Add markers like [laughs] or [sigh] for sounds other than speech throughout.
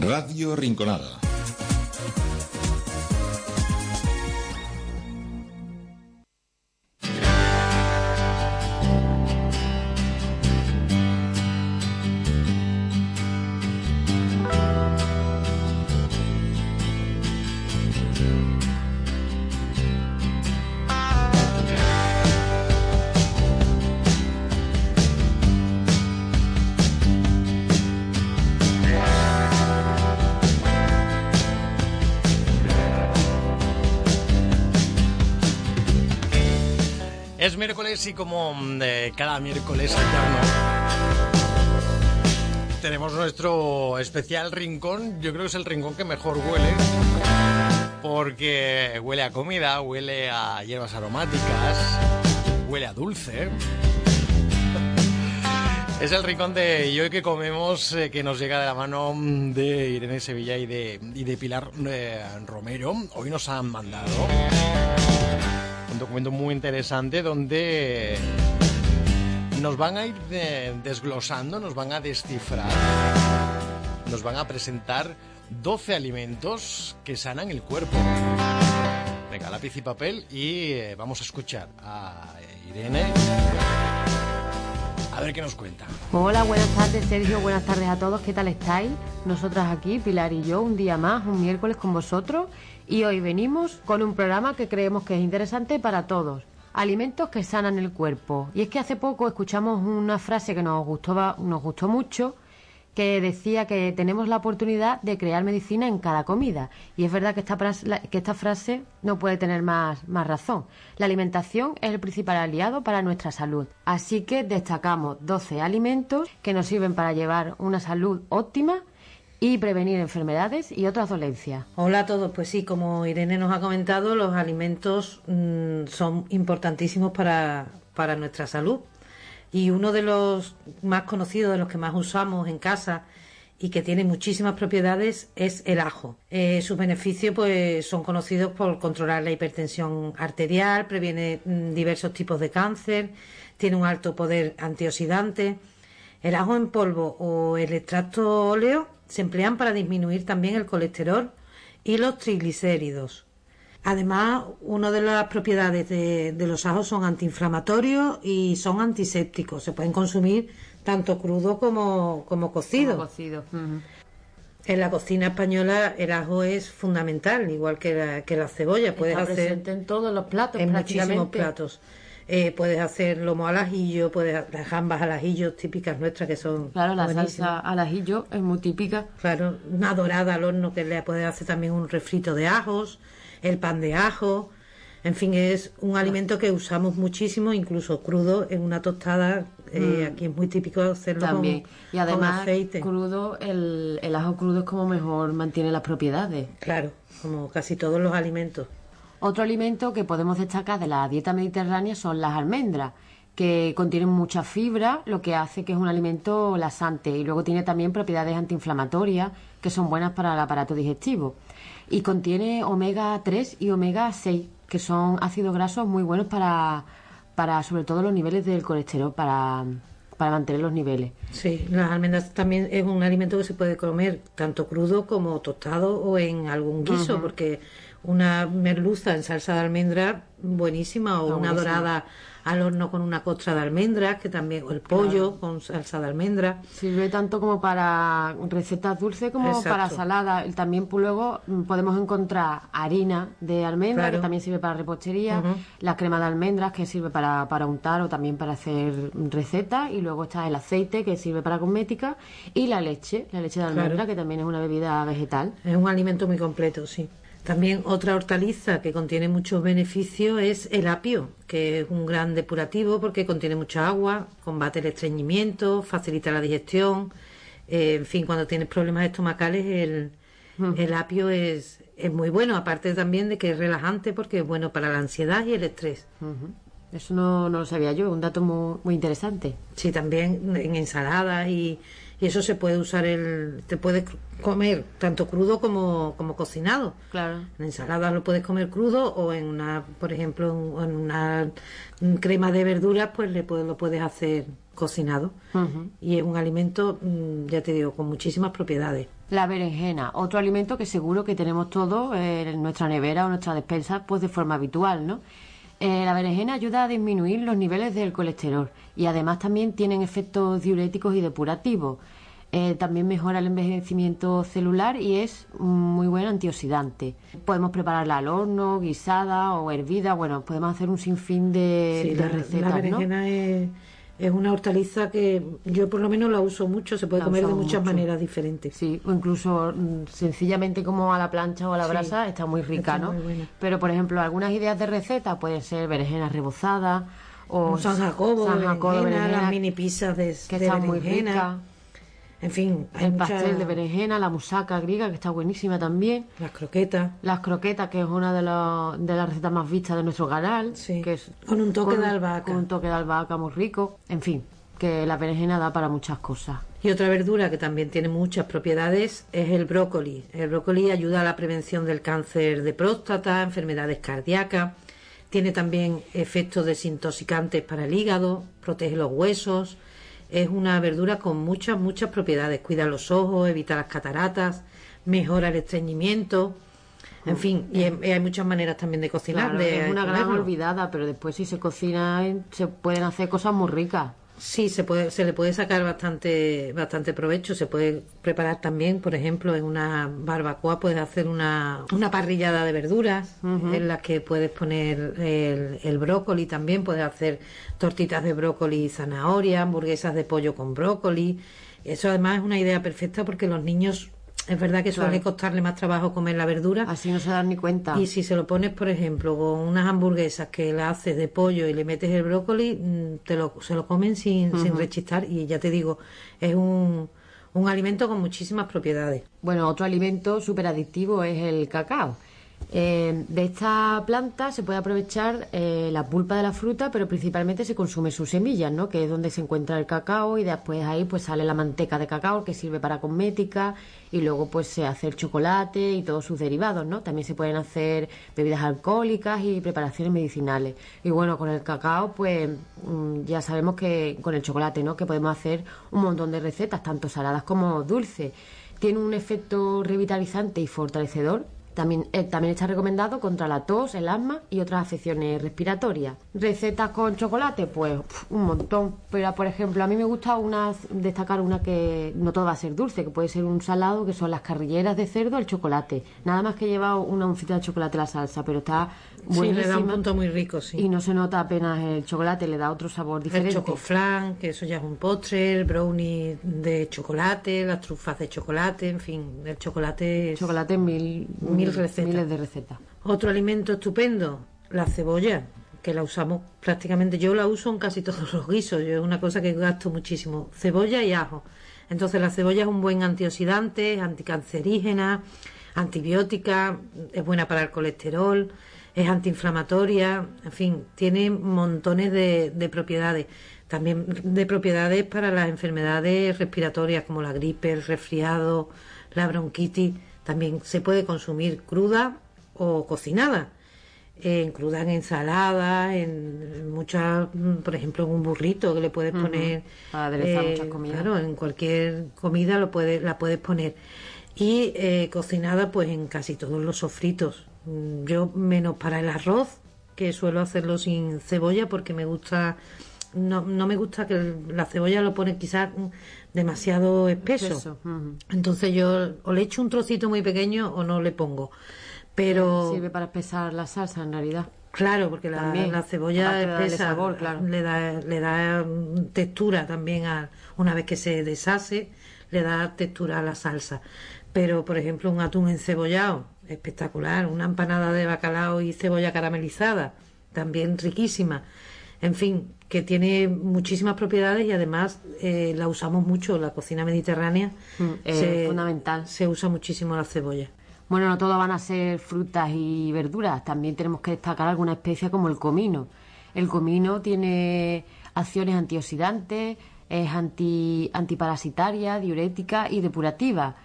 Radio Rinconada. Es miércoles y como mm, cada miércoles eterno tenemos nuestro especial rincón. Yo creo que es el rincón que mejor huele. Porque huele a comida, huele a hierbas aromáticas, huele a dulce. [laughs] Es el rincón de hoy que comemos eh, que nos llega de la mano mm, de Irene Sevilla y de, Pilar eh, Romero. Hoy nos han mandado documento muy interesante donde nos van a ir de- desglosando, nos van a descifrar, nos van a presentar 12 alimentos que sanan el cuerpo. Venga, lápiz y papel y eh, vamos a escuchar a Irene. A ver qué nos cuenta. Hola, buenas tardes Sergio, buenas tardes a todos, ¿qué tal estáis? Nosotras aquí, Pilar y yo, un día más, un miércoles con vosotros y hoy venimos con un programa que creemos que es interesante para todos. Alimentos que sanan el cuerpo. Y es que hace poco escuchamos una frase que nos gustó, nos gustó mucho, que decía que tenemos la oportunidad de crear medicina en cada comida. Y es verdad que esta, la- que esta frase no puede tener más, más razón. La alimentación es el principal aliado para nuestra salud. Así que destacamos 12 alimentos que nos sirven para llevar una salud óptima y prevenir enfermedades y otras dolencias. Hola a todos, pues sí, como Irene nos ha comentado, los alimentos mm, son importantísimos para, para nuestra salud. Y uno de los más conocidos, de los que más usamos en casa y que tiene muchísimas propiedades, es el ajo. Eh, sus beneficios pues, son conocidos por controlar la hipertensión arterial, previene mm, diversos tipos de cáncer, tiene un alto poder antioxidante. El ajo en polvo o el extracto óleo se emplean para disminuir también el colesterol y los triglicéridos. Además, una de las propiedades de, de los ajos son antiinflamatorios y son antisépticos. Se pueden consumir tanto crudo como, como cocido. Como cocido. En la cocina española el ajo es fundamental, igual que la, que la cebolla. Puedes Está hacer en todos los platos en muchísimos platos. Eh, puedes hacer lomo al ajillo, puedes las gambas al ajillo típicas nuestras que son Claro, la buenísimas. salsa al ajillo es muy típica. Claro, una dorada al horno que le puedes hacer también un refrito de ajos, el pan de ajo. En fin, es un alimento que usamos muchísimo, incluso crudo, en una tostada. eh, Aquí es muy típico hacerlo con- Mm. También. Y con además, aceite. crudo, el, el ajo crudo es como mejor mantiene las propiedades. Claro, como casi todos los alimentos. Otro alimento que podemos destacar de la dieta mediterránea son las almendras, que contienen mucha fibra, lo que hace que es un alimento lasante. Y luego tiene también propiedades antiinflamatorias, que son buenas para el aparato digestivo. Y contiene omega 3 y omega 6, que son ácidos grasos muy buenos para, para sobre todo los niveles del colesterol, para, para mantener los niveles. Sí, las almendras también es un alimento que se puede comer tanto crudo como tostado o en algún guiso, porque una merluza en salsa de almendra buenísima o Está una dorada al horno con una costra de almendras, que también o el pollo con salsa de almendra. Sirve tanto como para recetas dulces como Exacto. para saladas. Y También pues, luego mm, podemos encontrar harina de almendra, Claro. que también sirve para repostería, la crema de almendras, que sirve para, para untar o también para hacer recetas, y luego está el aceite, que sirve para cosmética, y la leche, la leche de Claro. almendra, que también es una bebida vegetal. Es un alimento muy completo, sí. También otra hortaliza que contiene muchos beneficios es el apio, que es un gran depurativo porque contiene mucha agua, combate el estreñimiento, facilita la digestión. eh, en fin, cuando tienes problemas estomacales, el, el apio es, es muy bueno, aparte también de que es relajante porque es bueno para la ansiedad y el estrés. Eso no, no lo sabía yo, un dato muy, muy interesante. Sí, también en ensaladas y, y eso se puede usar el, te puedes comer tanto crudo como, como cocinado. Claro. En ensalada lo puedes comer crudo o en una, por ejemplo, en una crema de verduras, pues le puedes, lo puedes hacer cocinado. Y es un alimento, mm, ya te digo, con muchísimas propiedades. La berenjena, otro alimento que seguro que tenemos todos en nuestra nevera o nuestra despensa, pues de forma habitual, ¿no? Eh, la berenjena ayuda a disminuir los niveles del colesterol y además también tienen efectos diuréticos y depurativos. Eh, también mejora el envejecimiento celular y es muy buen antioxidante. Podemos prepararla al horno, guisada o hervida. Bueno, podemos hacer un sinfín de, recetas. La berenjena es, una hortaliza que yo por lo menos la uso mucho. Se puede comer de muchas maneras diferentes. Sí, o incluso mm, sencillamente como a la plancha o a la brasa está muy rica, ¿no? Pero por ejemplo, algunas ideas de receta pueden ser berenjenas rebozadas o San Jacobo, San Jacobo las mini pizzas de, que están muy ricas en fin, el pastel de berenjena, la musaca griega, que está buenísima también. Las croquetas. Las croquetas, que es una de, de las recetas más vistas de nuestro canal. Sí. Que es con un toque de albahaca. Con un toque de albahaca muy rico. En fin, que la berenjena da para muchas cosas. Y otra verdura que también tiene muchas propiedades es el brócoli. El brócoli ayuda a la prevención del cáncer de próstata, enfermedades cardíacas. Tiene también efectos desintoxicantes para el hígado, protege los huesos es una verdura con muchas, muchas propiedades. Cuida los ojos, evita las cataratas, mejora el estreñimiento. En fin, y hay muchas maneras también de cocinar. es una gran olvidada, pero después si se cocina se pueden hacer cosas muy ricas. Sí, se puede, se le puede sacar bastante, bastante provecho. Se puede preparar también, por ejemplo, en una barbacoa puedes hacer una, una parrillada de verduras en las que puedes poner el, el, brócoli también. Puedes hacer tortitas de brócoli y zanahoria, hamburguesas de pollo con brócoli. Eso además es una idea perfecta porque los niños es verdad que suele costarle más trabajo comer la verdura. Así no se dan ni cuenta. Y si se lo pones, por ejemplo, con unas hamburguesas que la haces de pollo y le metes el brócoli, mm, te lo, se lo comen sin, sin rechistar. Y ya te digo, es un, un alimento con muchísimas propiedades. Bueno, otro alimento súper adictivo es el cacao. Eh, de esta planta se puede aprovechar eh, la pulpa de la fruta, pero principalmente se consume sus semillas, ¿no? que es donde se encuentra el cacao y después ahí pues sale la manteca de cacao que sirve para cosmética y luego pues se hace el chocolate y todos sus derivados, ¿no? También se pueden hacer bebidas alcohólicas y preparaciones medicinales. Y bueno, con el cacao pues mm, ya sabemos que con el chocolate, ¿no? Que podemos hacer un montón de recetas, tanto saladas como dulces. Tiene un efecto revitalizante y fortalecedor también, eh, también está recomendado contra la tos, el asma y otras afecciones respiratorias. ¿Recetas con chocolate? Pues un montón. Pero, por ejemplo, a mí me gusta una, destacar una que no todo va a ser dulce, que puede ser un salado, que son las carrilleras de cerdo, el chocolate. Nada más que lleva una oncita de chocolate a la salsa, pero está Sí, le da un punto muy rico, sí. Y no se nota apenas el chocolate, le da otro sabor diferente. El chocoflan, que eso ya es un postre, el brownie de chocolate, las trufas de chocolate, en fin, el chocolate es... Chocolate mil, mil recetas. miles de recetas. Otro alimento estupendo, la cebolla, que la usamos prácticamente, yo la uso en casi todos los guisos, yo es una cosa que gasto muchísimo, cebolla y ajo. Entonces la cebolla es un buen antioxidante, anticancerígena, antibiótica, es buena para el colesterol, es antiinflamatoria, en fin, tiene montones de, propiedades. También de propiedades para las enfermedades respiratorias como la gripe, el resfriado, la bronquitis. También se puede consumir cruda o cocinada. En cruda en ensalada, en muchas, por ejemplo, en un burrito que le puedes poner. Para aderezar muchas eh, comidas. Claro, en cualquier comida lo puedes, la puedes poner. Y eh, cocinada, pues en casi todos los sofritos Mm, yo menos para el arroz, que suelo hacerlo sin cebolla porque me gusta, no, no me gusta que la cebolla lo pone quizás demasiado espeso. Entonces yo o le echo un trocito muy pequeño o no le pongo. Pero sirve para espesar la salsa en realidad. Claro, porque la, la cebolla espesa sabor, claro. le da le da textura también a una vez que se deshace, le da textura a la salsa. Pero por ejemplo, un atún encebollado espectacular. Una empanada de bacalao y cebolla caramelizada, también riquísima. En fin, que tiene muchísimas propiedades y además eh, la usamos mucho. La cocina mediterránea mm, es fundamental. Se usa muchísimo la cebolla. Bueno, no todo van a ser frutas y verduras. También tenemos que destacar alguna especie como el comino. El comino tiene acciones antioxidantes, es anti, antiparasitaria, diurética y depurativa.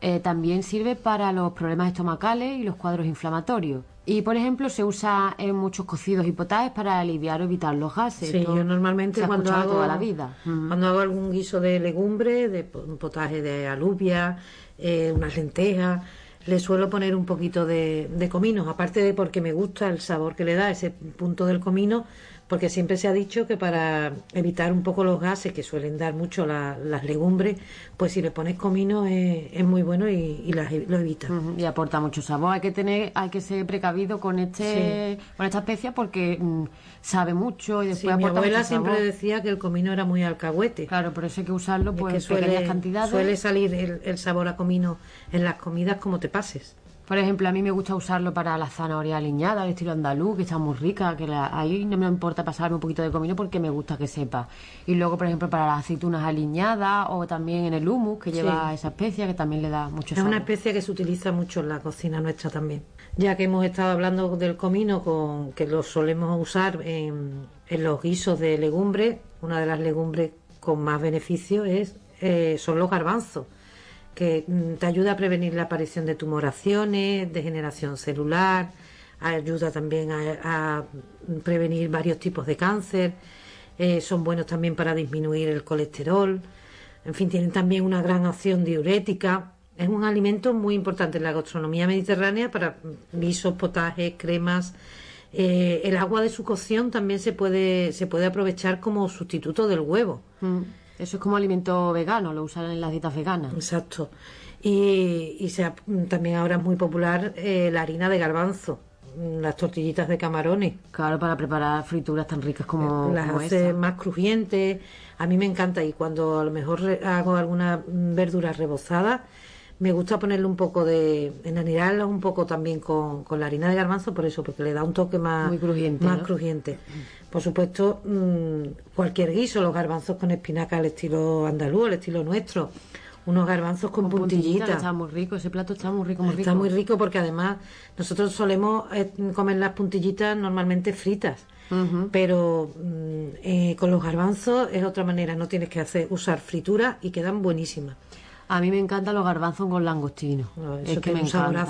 Eh, también sirve para los problemas estomacales y los cuadros inflamatorios. Y, por ejemplo, se usa en muchos cocidos y potajes para aliviar o evitar los gases. Sí, yo normalmente cuando hago, toda la vida. cuando hago algún guiso de legumbre, de un potaje de alubia, eh, unas lentejas, le suelo poner un poquito de, de comino, aparte de porque me gusta el sabor que le da ese punto del comino, porque siempre se ha dicho que para evitar un poco los gases que suelen dar mucho las legumbres, pues si le pones comino es, muy bueno y, lo evita. Y aporta mucho sabor. Hay que tener, hay que ser precavido con este, con esta especia porque mm, sabe mucho y después mi abuela siempre decía que el comino era muy alcahuete. Claro, por eso hay que usarlo pues, en suele, cantidades. Suele salir el, el sabor a comino en las comidas como te pases. Por ejemplo, a mí me gusta usarlo para la zanahoria aliñada, el estilo andaluz, que está muy rica, que ahí no me importa pasarme un poquito de comino porque me gusta que sepa. Y luego, por ejemplo, para las aceitunas aliñadas o también en el humus, que lleva esa especia, que también le da mucho sabor. Es una especia que se utiliza mucho en la cocina nuestra también. Ya que hemos estado hablando del comino, con, que lo solemos usar en, los guisos de legumbres, una de las legumbres con más beneficio es, eh, son los garbanzos que mm, te ayuda a prevenir la aparición de tumoraciones, degeneración celular, ayuda también a, prevenir varios tipos de cáncer, eh, son buenos también para disminuir el colesterol, en fin, tienen también una gran acción diurética. Es un alimento muy importante en la gastronomía mediterránea para guisos, potajes, cremas. Eh, el agua de su cocción también se puede, se puede aprovechar como sustituto del huevo. Mm. Eso es como alimento vegano, lo usan en las dietas veganas. Exacto. Y, y también ahora es muy popular eh, la harina de garbanzo, las tortillitas de camarones. Claro, para preparar frituras tan ricas como. Las hace más crujientes. A mí me encanta y cuando a lo mejor hago alguna verdura rebozada, me gusta ponerle un poco de. enanirarla un poco también con, con, la harina de garbanzo, por eso, porque le da un toque más, Muy crujiente, más crujiente. Por supuesto, mm, cualquier guiso, los garbanzos con espinaca al estilo andaluz, al estilo nuestro. Unos garbanzos con, puntillitas. Está muy rico, ese plato está muy rico, muy rico. Está muy rico porque además nosotros solemos eh, comer las puntillitas normalmente fritas. Pero mm, eh, con los garbanzos es otra manera, no tienes que hacer usar fritura y quedan buenísimas. A mí me encantan los garbanzos con langostino. es que me encanta.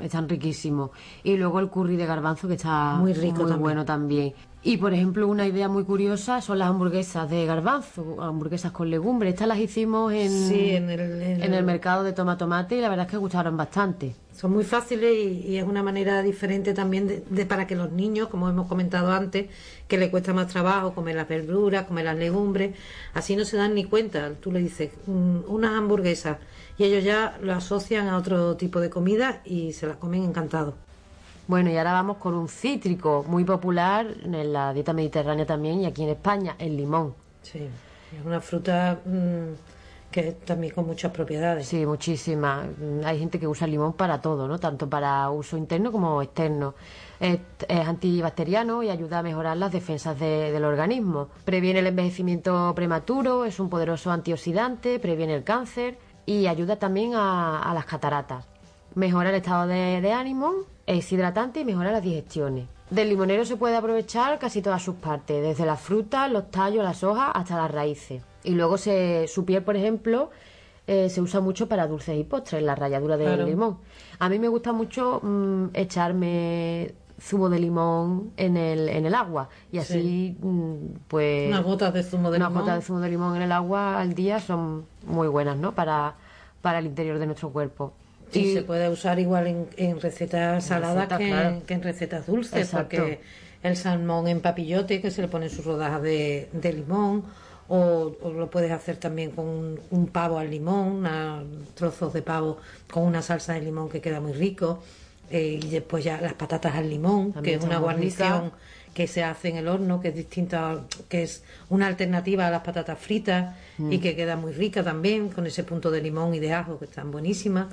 Están riquísimos. Y luego el curry de garbanzo que está muy rico, muy bueno también. Y por ejemplo, una idea muy curiosa son las hamburguesas de garbanzo, hamburguesas con legumbres. Estas las hicimos en, en, el, mercado de toma tomate y la verdad es que gustaron bastante. Son muy fáciles y, es una manera diferente también de, para que los niños, como hemos comentado antes, que le cuesta más trabajo comer las verduras, comer las legumbres, así no se dan ni cuenta. Tú le dices mm, unas hamburguesas y ellos ya lo asocian a otro tipo de comida y se las comen encantados. Bueno, y ahora vamos con un cítrico muy popular en la dieta mediterránea también y aquí en España, el limón. Sí, es una fruta mm, que también con muchas propiedades. Sí, muchísimas. Mm, hay gente que usa el limón para todo, ¿no? Tanto para uso interno como externo. Es, antibacteriano y ayuda a mejorar las defensas del organismo. Previene el envejecimiento prematuro, es un poderoso antioxidante, previene el cáncer y ayuda también a, las cataratas. Mejora el estado de ánimo es hidratante y mejora las digestiones. Del limonero se puede aprovechar casi todas sus partes, desde las frutas, los tallos, las hojas hasta las raíces. Y luego se, su piel, por ejemplo, eh, se usa mucho para dulces y postres, la ralladura del limón. A mí me gusta mucho mm, echarme zumo de limón en el, en el agua y así mm, pues unas gotas de zumo de unas gotas de zumo de limón en el agua al día son muy buenas no para para el interior de nuestro cuerpo Sí, se puede usar igual en, recetas saladas que, en recetas dulces, porque el salmón en papillote, que se le pone sus rodajas de, limón, o, lo puedes hacer también con un, pavo al limón, trozos de pavo con una salsa de limón que queda muy rico, eh, y después ya las patatas al limón, que es una guarnición que se hace en el horno, que es distinta, que es una alternativa a las patatas fritas y mm. que queda muy rica también, con ese punto de limón y de ajo que están buenísimas.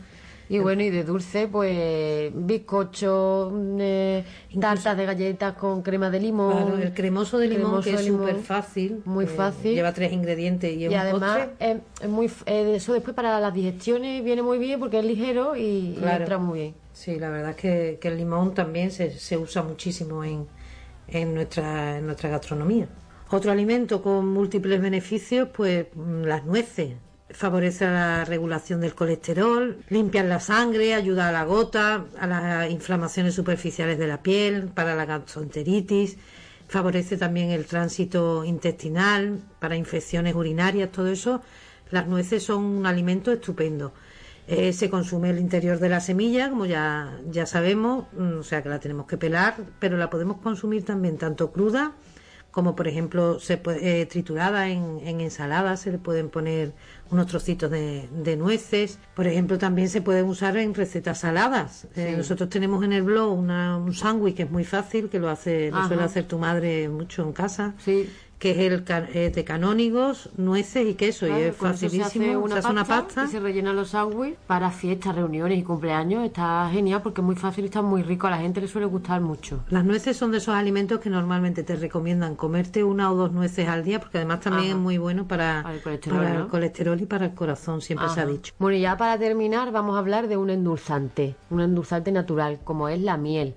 Y bueno, y de dulce, pues bizcocho, eh, tartas de galletas con crema de limón. el cremoso de limón, que es súper fácil. Muy eh, fácil. Lleva tres ingredientes y, y además es, muy, eh, eso después para las digestiones viene muy bien porque es ligero y, entra muy bien. Sí, la verdad es que, el limón también se, se usa muchísimo en, en, nuestra, en nuestra gastronomía. Otro alimento con múltiples beneficios, pues mm, las nueces favorece la regulación del colesterol, limpia la sangre, ayuda a la gota, a las inflamaciones superficiales de la piel, para la gastroenteritis, favorece también el tránsito intestinal, para infecciones urinarias, todo eso. Las nueces son un alimento estupendo. Eh, se consume el interior de la semilla, como ya, ya sabemos, mm, o sea que la tenemos que pelar, pero la podemos consumir también tanto cruda como por ejemplo se puede, eh, triturada en, en ensalada, se le pueden poner unos trocitos de, nueces. Por ejemplo, también se pueden usar en recetas saladas. Eh, nosotros tenemos en el blog un sándwich que es muy fácil, que lo hace, lo suele hacer tu madre mucho en casa. Sí que es el de canónigos, nueces y queso. y es facilísimo. Se hace una, pasta, una pasta, y se rellena los sándwiches para fiestas, reuniones y cumpleaños. Está genial porque es muy fácil y está muy rico. A la gente le suele gustar mucho. Las nueces son de esos alimentos que normalmente te recomiendan comerte una o dos nueces al día porque además también es muy bueno para, el, colesterol, y para el corazón, siempre se ha dicho. Bueno, y ya para terminar vamos a hablar de un endulzante, un endulzante natural como es la miel.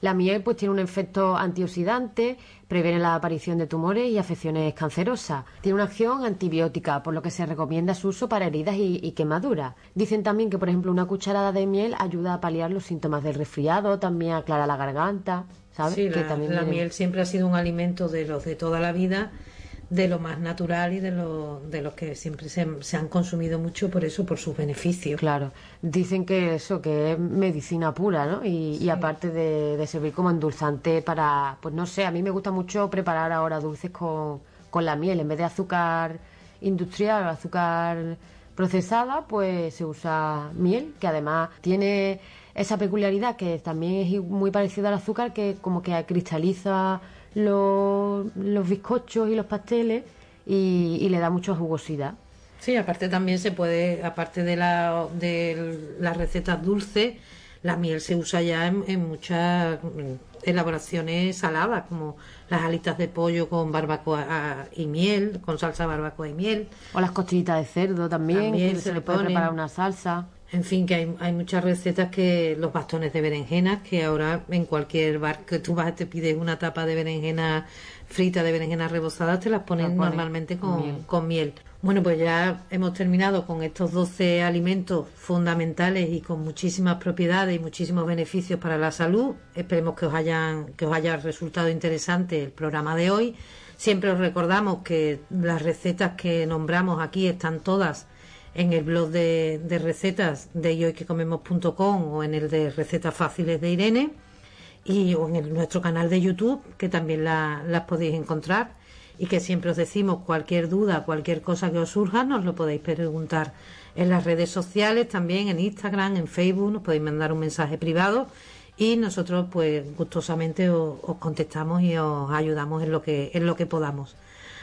La miel pues tiene un efecto antioxidante, previene la aparición de tumores y afecciones cancerosas. Tiene una acción antibiótica, por lo que se recomienda su uso para heridas y, quemaduras. Dicen también que, por ejemplo, una cucharada de miel ayuda a paliar los síntomas del resfriado, también aclara la garganta. ¿sabes? Sí, la, también la miel siempre ha sido un alimento de los de toda la vida de lo más natural y de lo, de los que siempre se, se, han consumido mucho por eso, por sus beneficios. Claro, dicen que eso, que es medicina pura, ¿no? Y, aparte de, servir como endulzante para, pues no sé, a mí me gusta mucho preparar ahora dulces con, con la miel, en vez de azúcar industrial o azúcar procesada, pues se usa miel, que además tiene esa peculiaridad que también es muy parecida al azúcar, que como que cristaliza los, los bizcochos y los pasteles y, le da mucha jugosidad. Sí, aparte también se puede, aparte de, la, de las recetas dulces, la miel se usa ya en, muchas elaboraciones saladas, como las alitas de pollo con barbacoa ah, y miel, con salsa barbacoa y miel. O las costillitas de cerdo también, que se, le puede preparar una salsa. En fin, que hay, hay, muchas recetas que los bastones de berenjenas, que ahora en cualquier bar que tú vas te pides una tapa de berenjena frita, de berenjenas rebozadas, te las ponen normalmente con miel. Bueno, pues ya hemos terminado con estos 12 alimentos fundamentales y con muchísimas propiedades y muchísimos beneficios para la salud. Esperemos que os hayan que os haya resultado interesante el programa de hoy. Siempre os recordamos que las recetas que nombramos aquí están todas en el blog de, recetas de yoyquecomemos.com o en el de recetas fáciles de Irene y o en nuestro canal de YouTube que también las podéis encontrar y que siempre os decimos cualquier duda, cualquier cosa que os surja, nos lo podéis preguntar en las redes sociales, también en Instagram, en Facebook, nos podéis mandar un mensaje privado y nosotros pues gustosamente os, os contestamos y os ayudamos en lo que en lo que podamos.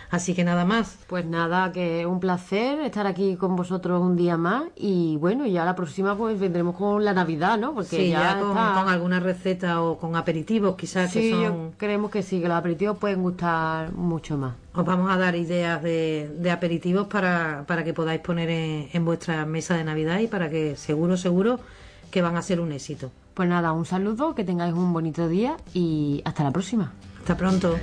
Así que nada más. Pues nada, que un placer estar aquí con vosotros un día más y bueno, ya la próxima pues vendremos con la Navidad, ¿no? Porque ya, con, alguna receta o con aperitivos quizás sí, creemos que sí, que los aperitivos pueden gustar mucho más. Os vamos a dar ideas de, de aperitivos para, para que podáis poner en, en vuestra mesa de Navidad y para que seguro, seguro que van a ser un éxito. Pues nada, un saludo, que tengáis un bonito día y hasta la próxima. Hasta pronto.